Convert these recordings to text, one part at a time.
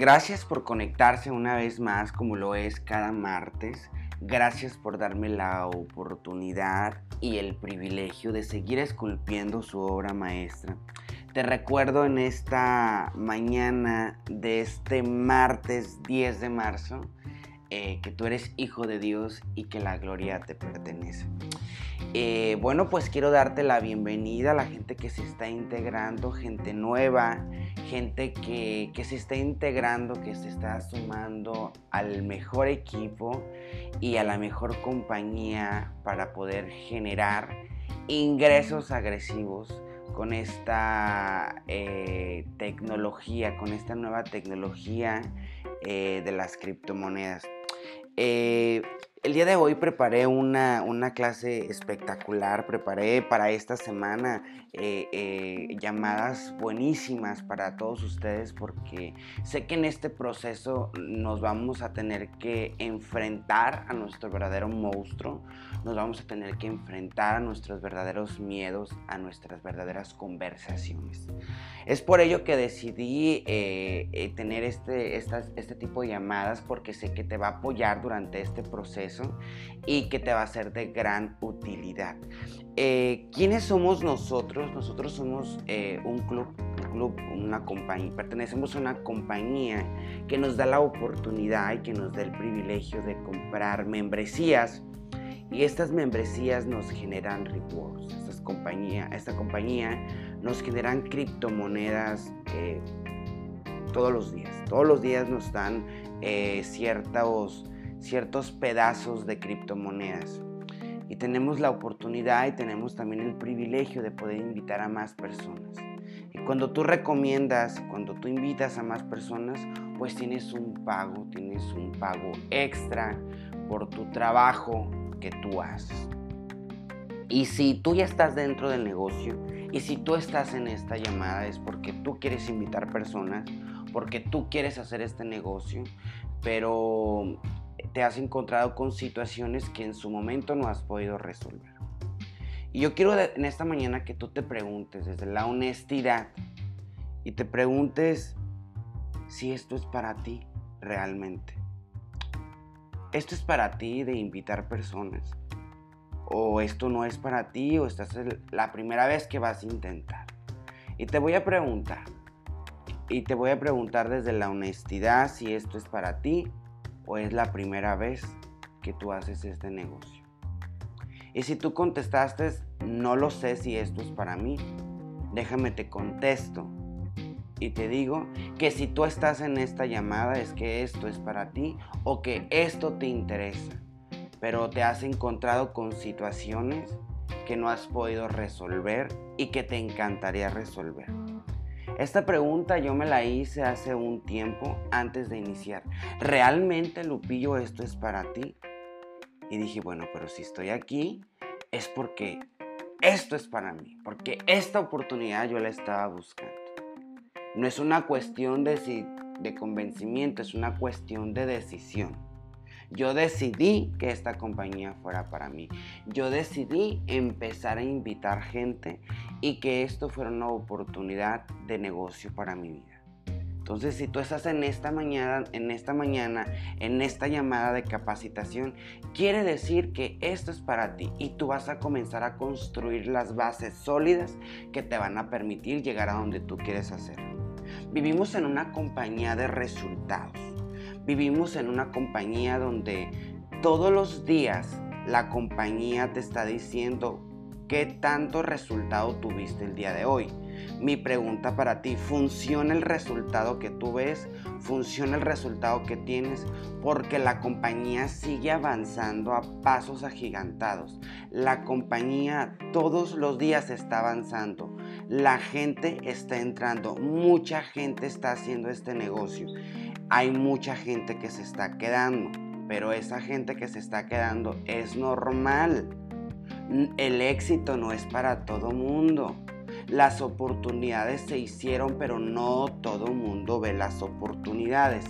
Gracias por conectarse una vez más como lo es cada martes. Gracias por darme la oportunidad y el privilegio de seguir esculpiendo su obra maestra. Te recuerdo en esta mañana de este martes 10 de marzo eh, que tú eres hijo de Dios y que la gloria te pertenece. Eh, bueno, pues quiero darte la bienvenida a la gente que se está integrando, gente nueva, gente que, se está integrando, que se está sumando al mejor equipo y a la mejor compañía para poder generar ingresos agresivos con esta eh, tecnología, con esta nueva tecnología de las criptomonedas. Eh, el día de hoy preparé una, clase espectacular, preparé para esta semana eh, eh, llamadas buenísimas para todos ustedes porque sé que en este proceso nos vamos a tener que enfrentar a nuestro verdadero monstruo, nos vamos a tener que enfrentar a nuestros verdaderos miedos, a nuestras verdaderas conversaciones. Es por ello que decidí eh, tener este, este tipo de llamadas porque sé que te va a apoyar durante este proceso y que te va a ser de gran utilidad. Eh, ¿Quiénes somos nosotros? Nosotros somos eh, un club, un club, una compañía, pertenecemos a una compañía que nos da la oportunidad y que nos da el privilegio de comprar membresías y estas membresías nos generan rewards. Compañía, esta compañía nos generan criptomonedas eh, todos los días. Todos los días nos dan ciertos ciertos pedazos de criptomonedas. Y tenemos la oportunidad y tenemos también el privilegio de poder invitar a más personas. Y cuando tú recomiendas, cuando tú invitas a más personas, pues tienes un pago, tienes un pago extra por tu trabajo que tú haces. Y si tú ya estás dentro del negocio y si tú estás en esta llamada es porque tú quieres invitar personas, porque tú quieres hacer este negocio, pero te has encontrado con situaciones que en su momento no has podido resolver. Y yo quiero en esta mañana que tú te preguntes desde la honestidad y te preguntes si esto es para ti realmente. Esto es para ti de invitar personas. O esto no es para ti o esta es la primera vez que vas a intentar. Y te voy a preguntar. Y te voy a preguntar desde la honestidad si esto es para ti o es la primera vez que tú haces este negocio? Y si tú contestaste, no lo sé si esto es para mí, déjame te contesto y te digo que si tú estás en esta llamada es que esto es para ti o que esto te interesa, pero te has encontrado con situaciones que no has podido resolver y que te encantaría resolver. Esta pregunta yo me la hice hace un tiempo antes de iniciar. ¿Realmente, Lupillo, esto es para ti? Y dije, bueno, pero si estoy aquí es porque esto es para mí, porque esta oportunidad yo la estaba buscando. No es una cuestión de, de convencimiento, es una cuestión de decisión. Yo decidí que esta compañía fuera para mí. Yo decidí empezar a invitar gente y que esto fuera una oportunidad de negocio para mi vida. Entonces, si tú estás en esta mañana, en esta mañana, en esta llamada de capacitación, quiere decir que esto es para ti y tú vas a comenzar a construir las bases sólidas que te van a permitir llegar a donde tú quieres hacer. Vivimos en una compañía de resultados. Vivimos en una compañía donde todos los días la compañía te está diciendo qué tanto resultado tuviste el día de hoy. Mi pregunta para ti, ¿funciona el resultado que tú ves? ¿Funciona el resultado que tienes? Porque la compañía sigue avanzando a pasos agigantados. La compañía todos los días está avanzando. La gente está entrando. Mucha gente está haciendo este negocio hay mucha gente que se está quedando, pero esa gente que se está quedando es normal. El éxito no es para todo mundo. Las oportunidades se hicieron, pero no todo mundo ve las oportunidades.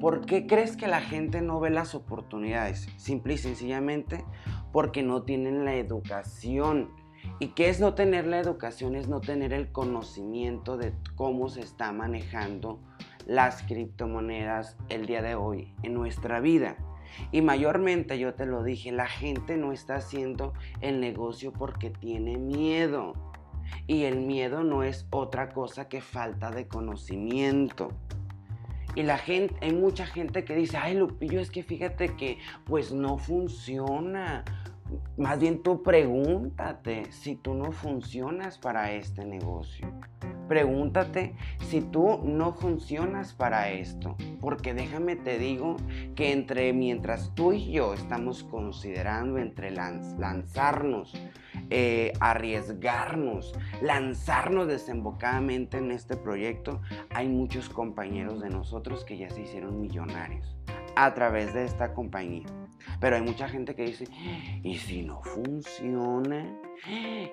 ¿Por qué crees que la gente no ve las oportunidades? Simple y sencillamente porque no tienen la educación. ¿Y qué es no tener la educación? Es no tener el conocimiento de cómo se está manejando las criptomonedas el día de hoy en nuestra vida. Y mayormente yo te lo dije, la gente no está haciendo el negocio porque tiene miedo. Y el miedo no es otra cosa que falta de conocimiento. Y la gente, hay mucha gente que dice, ay Lupillo, es que fíjate que pues no funciona. Más bien tú pregúntate si tú no funcionas para este negocio. Pregúntate si tú no funcionas para esto. Porque déjame te digo que entre mientras tú y yo estamos considerando entre lanzarnos, eh, arriesgarnos, lanzarnos desembocadamente en este proyecto, hay muchos compañeros de nosotros que ya se hicieron millonarios a través de esta compañía. Pero hay mucha gente que dice, ¿y si no funciona?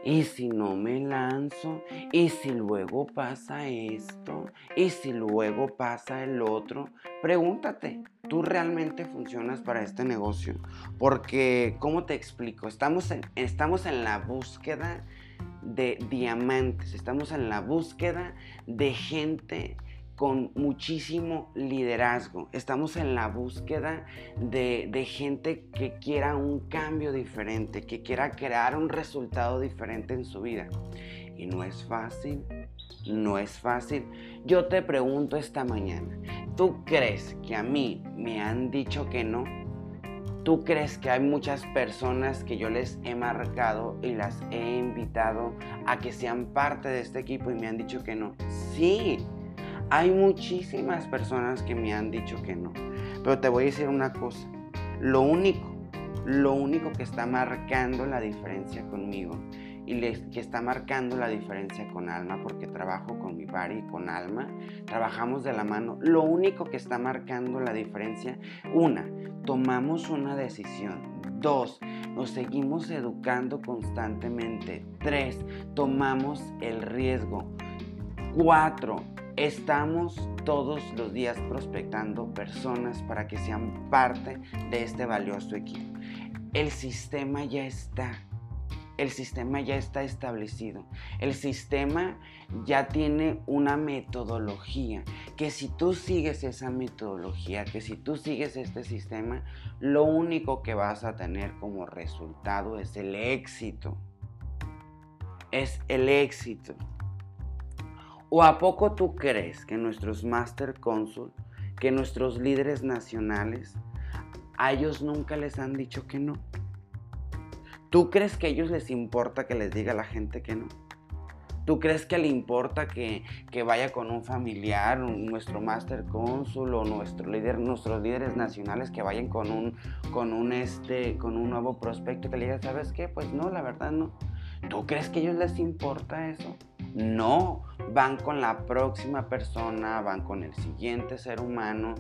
¿Y si no me lanzo? ¿Y si luego pasa esto? ¿Y si luego pasa el otro? Pregúntate, ¿tú realmente funcionas para este negocio? Porque, ¿cómo te explico? Estamos en, estamos en la búsqueda de diamantes, estamos en la búsqueda de gente con muchísimo liderazgo. Estamos en la búsqueda de, gente que quiera un cambio diferente, que quiera crear un resultado diferente en su vida. Y no es fácil, no es fácil. Yo te pregunto esta mañana, ¿tú crees que a mí me han dicho que no? ¿Tú crees que hay muchas personas que yo les he marcado y las he invitado a que sean parte de este equipo y me han dicho que no? Sí, hay muchísimas personas que me han dicho que no. Pero te voy a decir una cosa. Lo único, lo único que está marcando la diferencia conmigo y que está marcando la diferencia con Alma, porque trabajo con mi pari y con Alma, trabajamos de la mano. Lo único que está marcando la diferencia, una, tomamos una decisión. Dos, nos seguimos educando constantemente. Tres, tomamos el riesgo. Cuatro, Estamos todos los días prospectando personas para que sean parte de este valioso equipo. El sistema ya está. El sistema ya está establecido. El sistema ya tiene una metodología. Que si tú sigues esa metodología, que si tú sigues este sistema, lo único que vas a tener como resultado es el éxito. Es el éxito. ¿O a poco tú crees que nuestros Master Consul, que nuestros líderes nacionales, a ellos nunca les han dicho que no? ¿Tú crees que a ellos les importa que les diga la gente que no? ¿Tú crees que le importa que, vaya con un familiar, nuestro master consul o nuestro líder, nuestros líderes nacionales que vayan con un, con un, este, con un nuevo prospecto que le diga, ¿sabes qué? Pues no, la verdad no. ¿Tú crees que a ellos les importa eso? No, van con la próxima persona, van con el siguiente ser humano.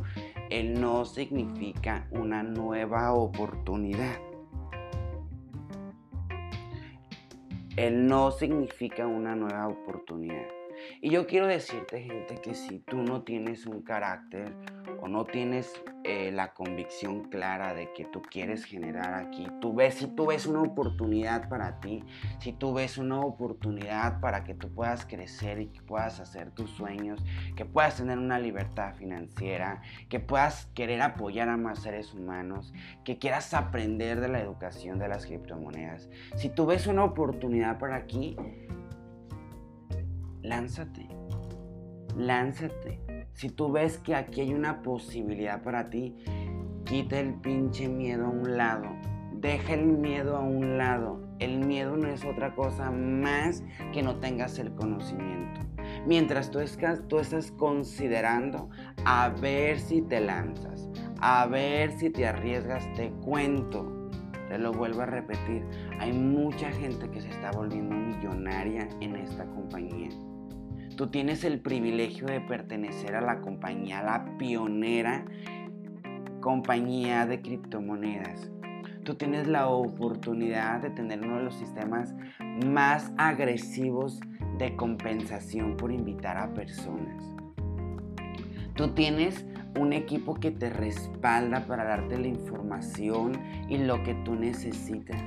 El no significa una nueva oportunidad. El no significa una nueva oportunidad. Y yo quiero decirte, gente, que si tú no tienes un carácter o no tienes eh, la convicción clara de que tú quieres generar aquí, tú ves, si tú ves una oportunidad para ti, si tú ves una oportunidad para que tú puedas crecer y que puedas hacer tus sueños, que puedas tener una libertad financiera, que puedas querer apoyar a más seres humanos, que quieras aprender de la educación de las criptomonedas, si tú ves una oportunidad para aquí, lánzate, lánzate. Si tú ves que aquí hay una posibilidad para ti, quita el pinche miedo a un lado. Deja el miedo a un lado. El miedo no es otra cosa más que no tengas el conocimiento. Mientras tú estás, tú estás considerando a ver si te lanzas, a ver si te arriesgas, te cuento. Te lo vuelvo a repetir. Hay mucha gente que se está volviendo millonaria en esta compañía. Tú tienes el privilegio de pertenecer a la compañía, la pionera compañía de criptomonedas. Tú tienes la oportunidad de tener uno de los sistemas más agresivos de compensación por invitar a personas. Tú tienes un equipo que te respalda para darte la información y lo que tú necesitas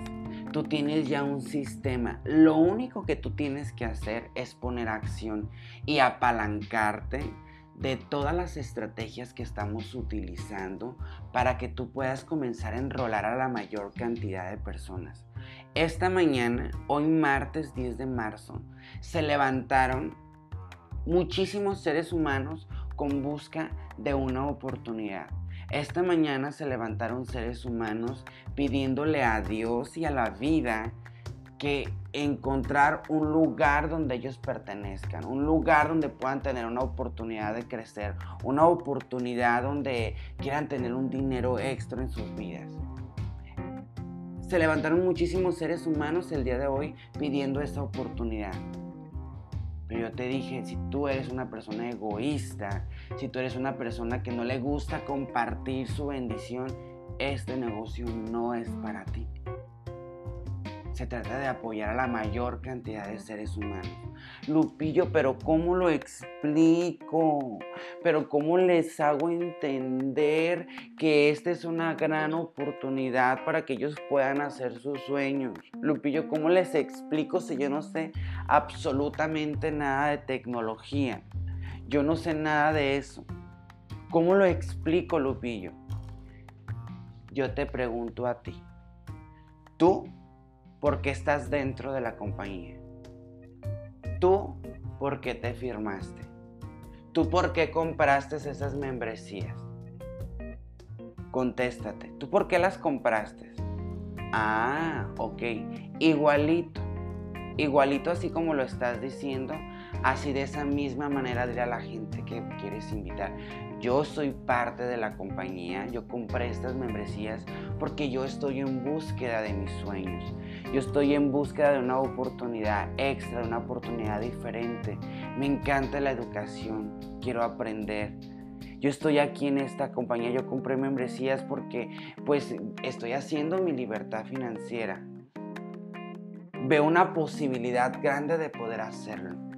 tú tienes ya un sistema. Lo único que tú tienes que hacer es poner acción y apalancarte de todas las estrategias que estamos utilizando para que tú puedas comenzar a enrolar a la mayor cantidad de personas. Esta mañana, hoy martes 10 de marzo, se levantaron muchísimos seres humanos con busca de una oportunidad. Esta mañana se levantaron seres humanos pidiéndole a Dios y a la vida que encontrar un lugar donde ellos pertenezcan, un lugar donde puedan tener una oportunidad de crecer, una oportunidad donde quieran tener un dinero extra en sus vidas. Se levantaron muchísimos seres humanos el día de hoy pidiendo esa oportunidad. Pero yo te dije, si tú eres una persona egoísta, si tú eres una persona que no le gusta compartir su bendición, este negocio no es para ti. Se trata de apoyar a la mayor cantidad de seres humanos. Lupillo, pero ¿cómo lo explico? Pero ¿cómo les hago entender que esta es una gran oportunidad para que ellos puedan hacer sus sueños? Lupillo, ¿cómo les explico si yo no sé absolutamente nada de tecnología? Yo no sé nada de eso. ¿Cómo lo explico, Lupillo? Yo te pregunto a ti. ¿Tú ¿Por qué estás dentro de la compañía. Tú, ¿por qué te firmaste? ¿Tú por qué compraste esas membresías? Contéstate, ¿tú por qué las compraste? Ah, ok, igualito, igualito así como lo estás diciendo, así de esa misma manera dirá la gente que quieres invitar. Yo soy parte de la compañía, yo compré estas membresías porque yo estoy en búsqueda de mis sueños. Yo estoy en búsqueda de una oportunidad extra, de una oportunidad diferente. Me encanta la educación, quiero aprender. Yo estoy aquí en esta compañía, yo compré membresías porque pues estoy haciendo mi libertad financiera. Veo una posibilidad grande de poder hacerlo.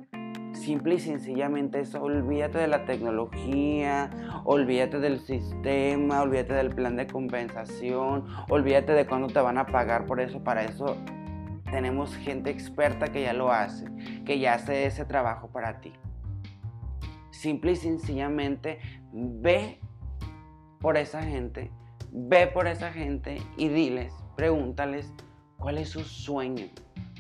Simple y sencillamente eso, olvídate de la tecnología, olvídate del sistema, olvídate del plan de compensación, olvídate de cuándo te van a pagar por eso. Para eso tenemos gente experta que ya lo hace, que ya hace ese trabajo para ti. Simple y sencillamente ve por esa gente, ve por esa gente y diles, pregúntales cuál es su sueño,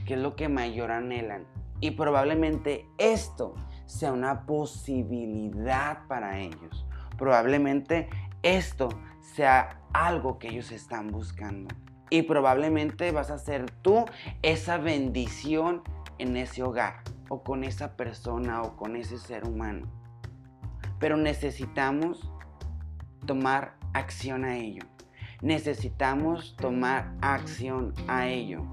qué es lo que mayor anhelan y probablemente esto sea una posibilidad para ellos. Probablemente esto sea algo que ellos están buscando. Y probablemente vas a ser tú esa bendición en ese hogar o con esa persona o con ese ser humano. Pero necesitamos tomar acción a ello. Necesitamos tomar acción a ello.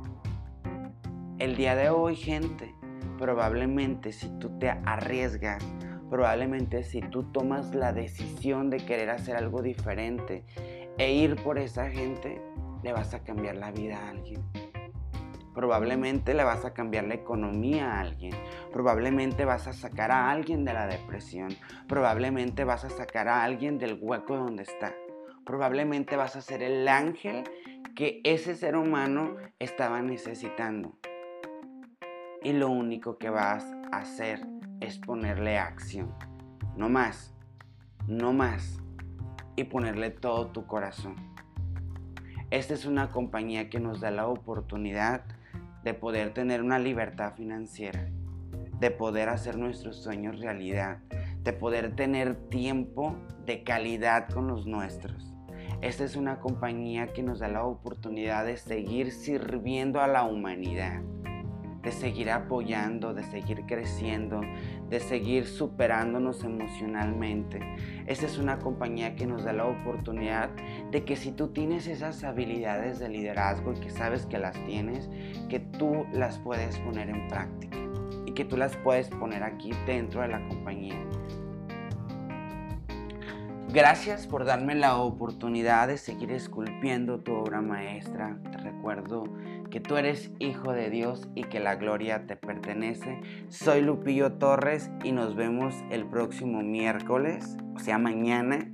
El día de hoy, gente, probablemente si tú te arriesgas, probablemente si tú tomas la decisión de querer hacer algo diferente e ir por esa gente, le vas a cambiar la vida a alguien. Probablemente le vas a cambiar la economía a alguien. Probablemente vas a sacar a alguien de la depresión. Probablemente vas a sacar a alguien del hueco donde está. Probablemente vas a ser el ángel que ese ser humano estaba necesitando y lo único que vas a hacer es ponerle acción. No más, no más. Y ponerle todo tu corazón. Esta es una compañía que nos da la oportunidad de poder tener una libertad financiera, de poder hacer nuestros sueños realidad, de poder tener tiempo de calidad con los nuestros. Esta es una compañía que nos da la oportunidad de seguir sirviendo a la humanidad de seguir apoyando, de seguir creciendo, de seguir superándonos emocionalmente. Esta es una compañía que nos da la oportunidad de que si tú tienes esas habilidades de liderazgo y que sabes que las tienes, que tú las puedes poner en práctica y que tú las puedes poner aquí dentro de la compañía. Gracias por darme la oportunidad de seguir esculpiendo tu obra maestra. Te recuerdo que tú eres hijo de Dios y que la gloria te pertenece. Soy Lupillo Torres y nos vemos el próximo miércoles, o sea, mañana,